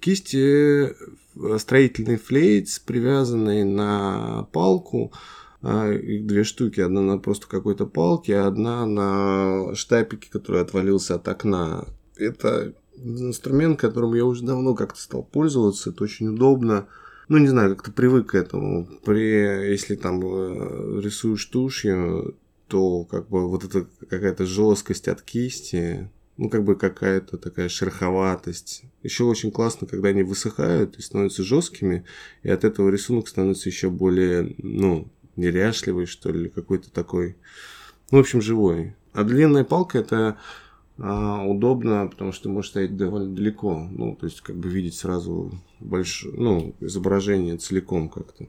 кисти э, строительный флейц, привязанный на палку, а, их две штуки. Одна на просто какой-то палке, а одна на штапике, который отвалился от окна. Это инструмент, которым я уже давно как-то стал пользоваться. Это очень удобно. Ну, не знаю, как-то привык к этому. При, если там э, рисуешь тушью, то как бы вот эта какая-то жесткость от кисти, ну, как бы какая-то такая шероховатость. Еще очень классно, когда они высыхают и становятся жесткими, и от этого рисунок становится еще более, ну, неряшливый, что ли, какой-то такой, ну, в общем, живой. А длинная палка это а, удобно, потому что ты можешь стоять довольно далеко, ну, то есть как бы видеть сразу больше, ну, изображение целиком как-то.